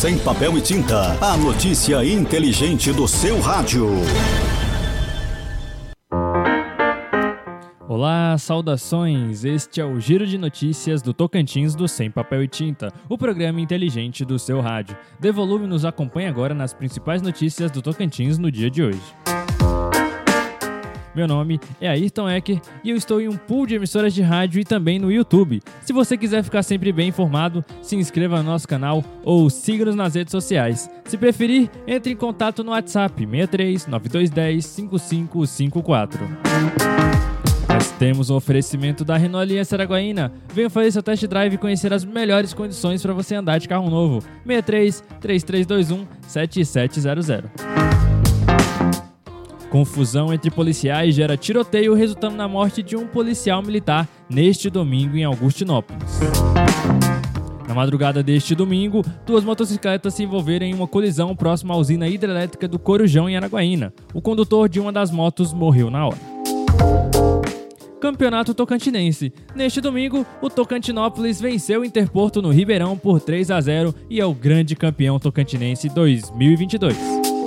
Sem papel e tinta. A notícia inteligente do seu rádio. Olá, saudações! Este é o Giro de Notícias do Tocantins do Sem Papel e Tinta, o programa inteligente do seu rádio. Devolume nos acompanha agora nas principais notícias do Tocantins no dia de hoje. Meu nome é Ayrton Ecker e eu estou em um pool de emissoras de rádio e também no YouTube. Se você quiser ficar sempre bem informado, se inscreva no nosso canal ou siga-nos nas redes sociais. Se preferir, entre em contato no WhatsApp 63 9210 5554. Nós temos o um oferecimento da Renault Aliança Araguaína. Venha fazer seu test drive e conhecer as melhores condições para você andar de carro novo. 63 3321 7700. Confusão entre policiais gera tiroteio, resultando na morte de um policial militar neste domingo em Augustinópolis. Na madrugada deste domingo, duas motocicletas se envolveram em uma colisão próxima à usina hidrelétrica do Corujão, em Araguaína. O condutor de uma das motos morreu na hora. Campeonato Tocantinense. Neste domingo, o Tocantinópolis venceu o Interporto no Ribeirão por 3 a 0 e é o grande campeão tocantinense 2022.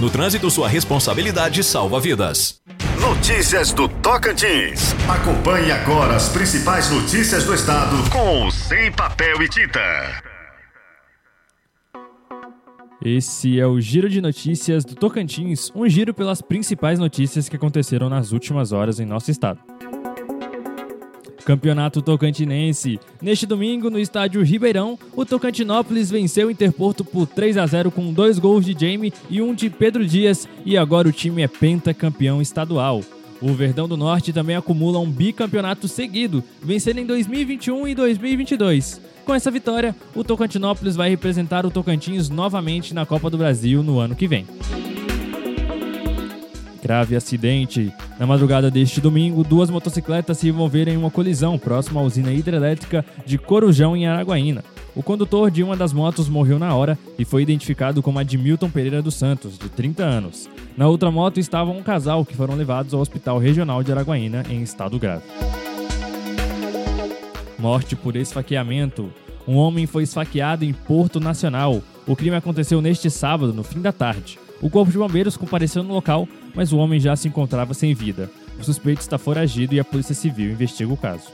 no trânsito, sua responsabilidade salva vidas. Notícias do Tocantins. Acompanhe agora as principais notícias do estado com Sem Papel e Tinta. Esse é o Giro de Notícias do Tocantins, um giro pelas principais notícias que aconteceram nas últimas horas em nosso estado. Campeonato Tocantinense. Neste domingo, no estádio Ribeirão, o Tocantinópolis venceu o Interporto por 3 a 0 com dois gols de Jamie e um de Pedro Dias, e agora o time é pentacampeão estadual. O Verdão do Norte também acumula um bicampeonato seguido, vencendo em 2021 e 2022. Com essa vitória, o Tocantinópolis vai representar o Tocantins novamente na Copa do Brasil no ano que vem. Grave acidente. Na madrugada deste domingo, duas motocicletas se envolveram em uma colisão próxima à usina hidrelétrica de Corujão, em Araguaína. O condutor de uma das motos morreu na hora e foi identificado como Admilton Pereira dos Santos, de 30 anos. Na outra moto estava um casal que foram levados ao Hospital Regional de Araguaína em estado grave. Morte por esfaqueamento. Um homem foi esfaqueado em Porto Nacional. O crime aconteceu neste sábado, no fim da tarde. O corpo de bombeiros compareceu no local, mas o homem já se encontrava sem vida. O suspeito está foragido e a Polícia Civil investiga o caso.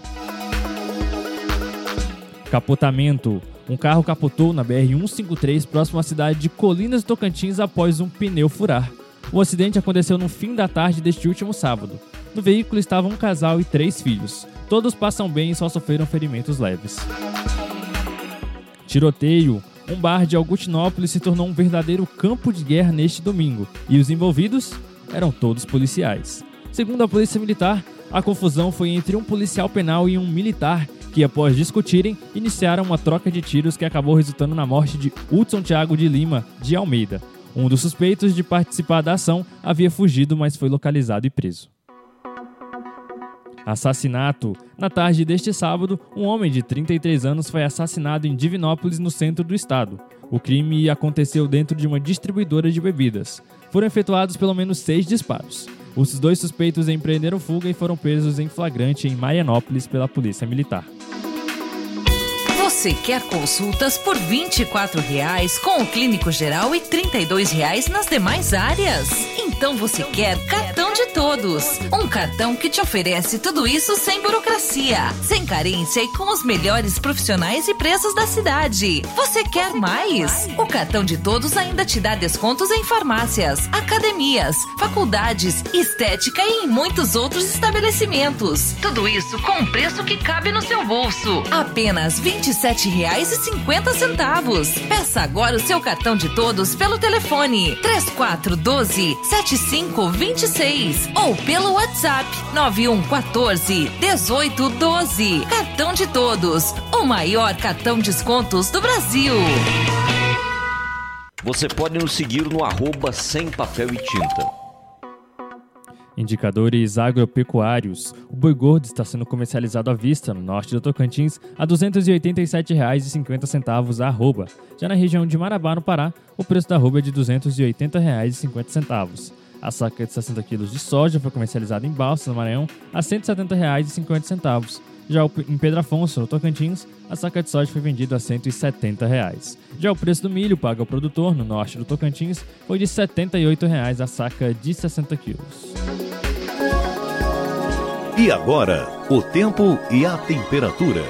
Capotamento. Um carro capotou na BR-153 próximo à cidade de Colinas do Tocantins após um pneu furar. O acidente aconteceu no fim da tarde deste último sábado. No veículo estavam um casal e três filhos. Todos passam bem e só sofreram ferimentos leves. Tiroteio. Um bar de Augustinópolis se tornou um verdadeiro campo de guerra neste domingo, e os envolvidos eram todos policiais. Segundo a Polícia Militar, a confusão foi entre um policial penal e um militar que, após discutirem, iniciaram uma troca de tiros que acabou resultando na morte de Hudson Thiago de Lima de Almeida. Um dos suspeitos de participar da ação havia fugido, mas foi localizado e preso. Assassinato. Na tarde deste sábado, um homem de 33 anos foi assassinado em Divinópolis, no centro do estado. O crime aconteceu dentro de uma distribuidora de bebidas. Foram efetuados pelo menos seis disparos. Os dois suspeitos empreenderam fuga e foram presos em flagrante em Marianópolis pela Polícia Militar. Você quer consultas por 24 reais com o clínico geral e 32 reais nas demais áreas? Então você quer cartão de todos. Um cartão que te oferece tudo isso sem burocracia, sem carência e com os melhores profissionais e preços da cidade. Você quer mais? O cartão de todos ainda te dá descontos em farmácias, academias, faculdades, estética e em muitos outros estabelecimentos. Tudo isso com um preço que cabe no seu bolso. Apenas R$ 27 27,50. Peça agora o seu cartão de todos pelo telefone 3412 7526 ou pelo WhatsApp 9114 1812. Cartão de todos, o maior cartão descontos do Brasil. você pode nos seguir no arroba sem papel e tinta. Indicadores agropecuários. O boi gordo está sendo comercializado à vista no norte do Tocantins a R$ 287,50 a arroba. Já na região de Marabá, no Pará, o preço da arroba é de R$ 280,50. A saca de 60 kg de soja foi comercializada em Balsas, no Maranhão, a R$ 170,50. Já em Pedro Afonso, no Tocantins, a saca de soja foi vendida a 170 reais. Já o preço do milho pago ao produtor no norte do Tocantins foi de 78 reais a saca de 60 quilos. E agora, o tempo e a temperatura.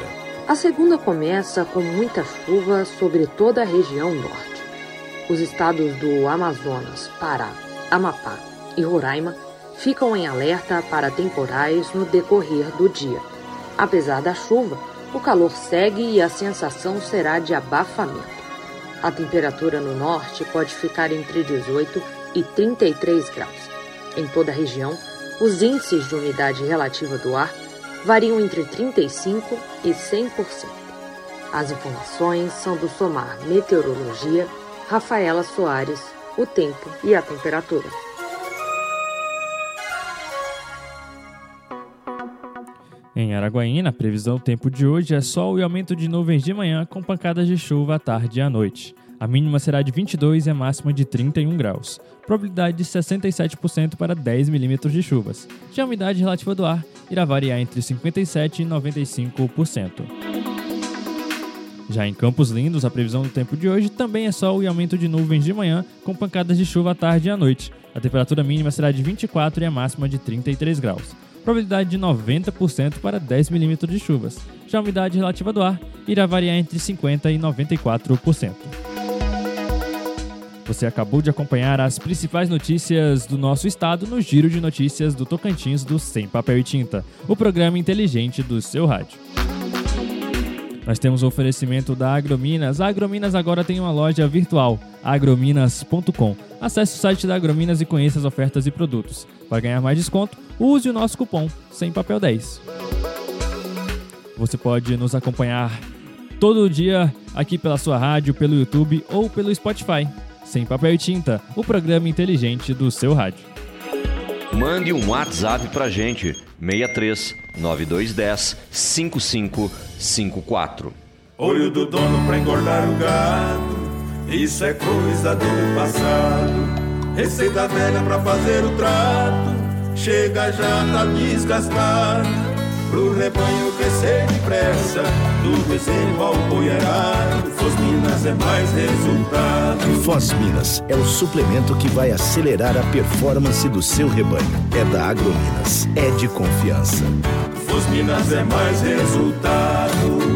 A segunda começa com muita chuva sobre toda a região norte. Os estados do Amazonas, Pará, Amapá e Roraima ficam em alerta para temporais no decorrer do dia. Apesar da chuva, o calor segue e a sensação será de abafamento. A temperatura no norte pode ficar entre 18 e 33 graus. Em toda a região, os índices de umidade relativa do ar variam entre 35 e 100%. As informações são do Somar Meteorologia, Rafaela Soares, o tempo e a temperatura. Em Araguaína, a previsão do tempo de hoje é sol e aumento de nuvens de manhã com pancadas de chuva à tarde e à noite. A mínima será de 22 e a máxima de 31 graus. Probabilidade de 67% para 10 milímetros de chuvas. Já a umidade relativa do ar irá variar entre 57% e 95%. Já em Campos Lindos, a previsão do tempo de hoje também é sol e aumento de nuvens de manhã, com pancadas de chuva à tarde e à noite. A temperatura mínima será de 24 e a máxima de 33 graus probabilidade de 90% para 10 milímetros de chuvas. Já a umidade relativa do ar irá variar entre 50% e 94%. Você acabou de acompanhar as principais notícias do nosso estado no Giro de Notícias do Tocantins do Sem Papel e Tinta, o programa inteligente do seu rádio. Nós temos o oferecimento da Agrominas. A Agrominas agora tem uma loja virtual, agrominas.com. Acesse o site da Agrominas e conheça as ofertas e produtos. Para ganhar mais desconto, use o nosso cupom sem papel 10. Você pode nos acompanhar todo dia aqui pela sua rádio, pelo YouTube ou pelo Spotify. Sem papel e tinta, o programa inteligente do seu rádio. Mande um WhatsApp pra gente, 63 9210 5554. Olho do dono pra engordar o gado, isso é coisa do passado. Receita velha pra fazer o trato chega já tá desgastada. Pro rebanho crescer depressa, do bezerro ao boiarado, Fosminas é mais resultado. Fosminas é o suplemento que vai acelerar a performance do seu rebanho. É da Agrominas, é de confiança. Fosminas é mais resultado.